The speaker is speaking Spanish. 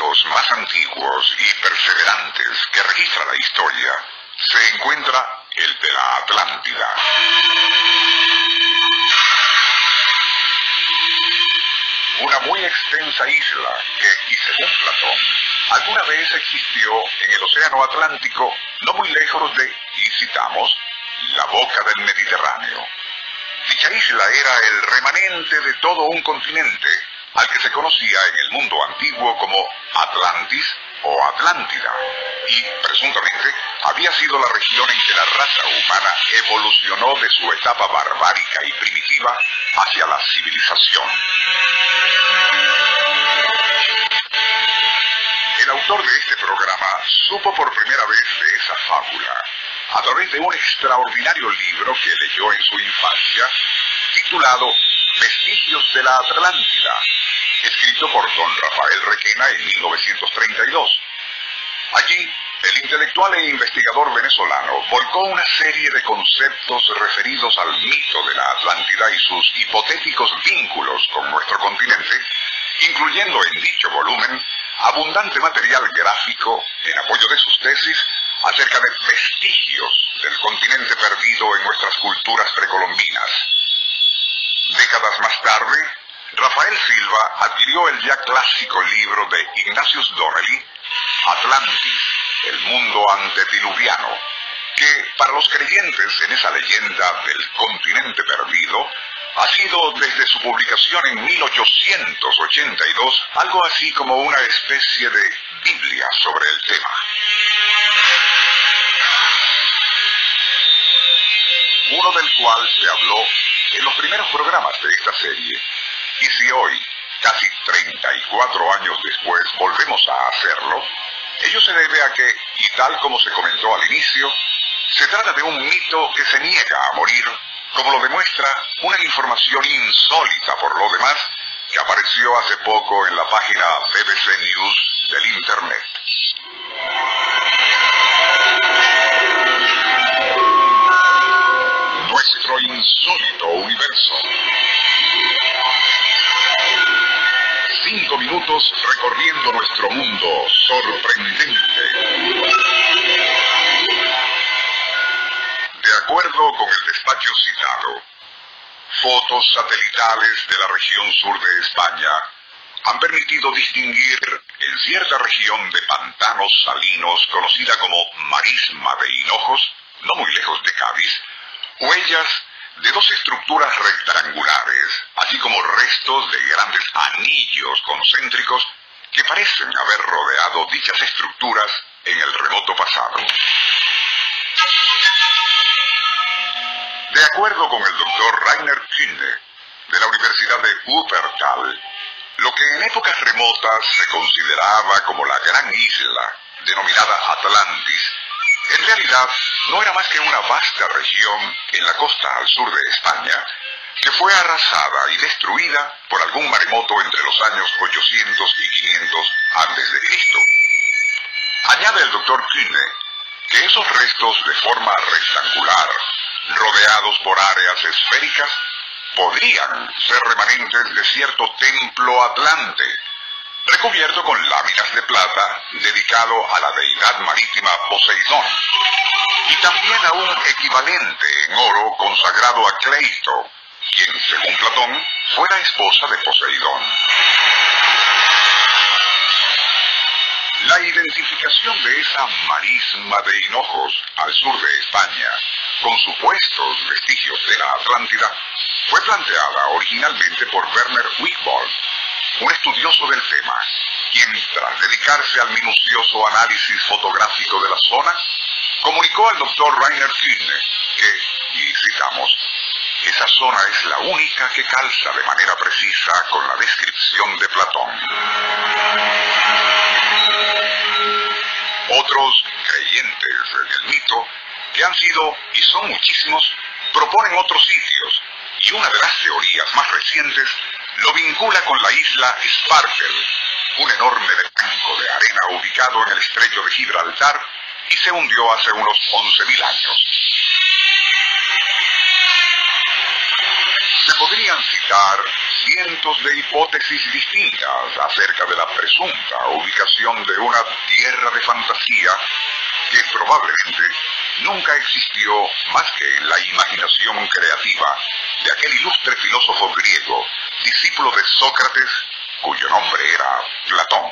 Más antiguos y perseverantes que registra la historia, se encuentra el de la Atlántida. Una muy extensa isla que, y según Platón, alguna vez existió en el Océano Atlántico, no muy lejos de, y citamos, la boca del Mediterráneo. Dicha isla era el remanente de todo un continente, al que se conocía en el mundo antiguo como Atlantis o Atlántida, y presuntamente había sido la región en que la raza humana evolucionó de su etapa barbárica y primitiva hacia la civilización. El autor de este programa supo por primera vez de esa fábula a través de un extraordinario libro que leyó en su infancia, titulado Vestigios de la Atlántida, escrito por don Rafael Requena en 1932. Allí, el intelectual e investigador venezolano volcó una serie de conceptos referidos al mito de la Atlántida y sus hipotéticos vínculos con nuestro continente, incluyendo en dicho volumen abundante material gráfico en apoyo de sus tesis acerca de vestigios del continente perdido en nuestras culturas precolombinas. Décadas más tarde, Rafael Silva adquirió el ya clásico libro de Ignatius Donnelly, Atlantis, el mundo antediluviano, que para los creyentes en esa leyenda del continente perdido, ha sido desde su publicación en 1882 algo así como una especie de Biblia sobre el tema. Uno del cual se habló en los primeros programas de esta serie, y si hoy, casi 34 años después, volvemos a hacerlo, ello se debe a que, y tal como se comentó al inicio, se trata de un mito que se niega a morir, como lo demuestra una información insólita por lo demás que apareció hace poco en la página BBC News del Internet. Recorriendo nuestro mundo sorprendente. De acuerdo con el despacho citado, fotos satelitales de la región sur de España han permitido distinguir en cierta región de pantanos salinos conocida como Marisma de Hinojos, no muy lejos de Cádiz, huellas dos estructuras rectangulares, así como restos de grandes anillos concéntricos que parecen haber rodeado dichas estructuras en el remoto pasado. De acuerdo con el doctor Rainer Kühne, de la Universidad de Wuppertal, lo que en épocas remotas se consideraba como la gran isla, denominada Atlantis, en realidad no era más que una vasta región en la costa al sur de España que fue arrasada y destruida por algún maremoto entre los años 800 y 500 antes de Cristo. Añade el doctor Kühne que esos restos de forma rectangular, rodeados por áreas esféricas, podrían ser remanentes de cierto templo atlante, recubierto con láminas de plata dedicado a la deidad marítima Poseidón, y también a un equivalente en oro consagrado a Cleito, quien, según Platón, fue la esposa de Poseidón. La identificación de esa marisma de hinojos al sur de España, con supuestos vestigios de la Atlántida, fue planteada originalmente por Werner Wigbold, un estudioso del tema, quien tras dedicarse al minucioso análisis fotográfico de la zona, comunicó al doctor Rainer Kühne que, y citamos, esa zona es la única que calza de manera precisa con la descripción de Platón. Otros, creyentes en el mito, que han sido y son muchísimos, proponen otros sitios, y una de las teorías más recientes lo vincula con la isla Spartel, un enorme banco de arena ubicado en el estrecho de Gibraltar y se hundió hace unos 11.000 años. Se podrían citar cientos de hipótesis distintas acerca de la presunta ubicación de una tierra de fantasía que probablemente nunca existió más que en la imaginación creativa de aquel ilustre filósofo griego, discípulo de Sócrates, cuyo nombre era Platón.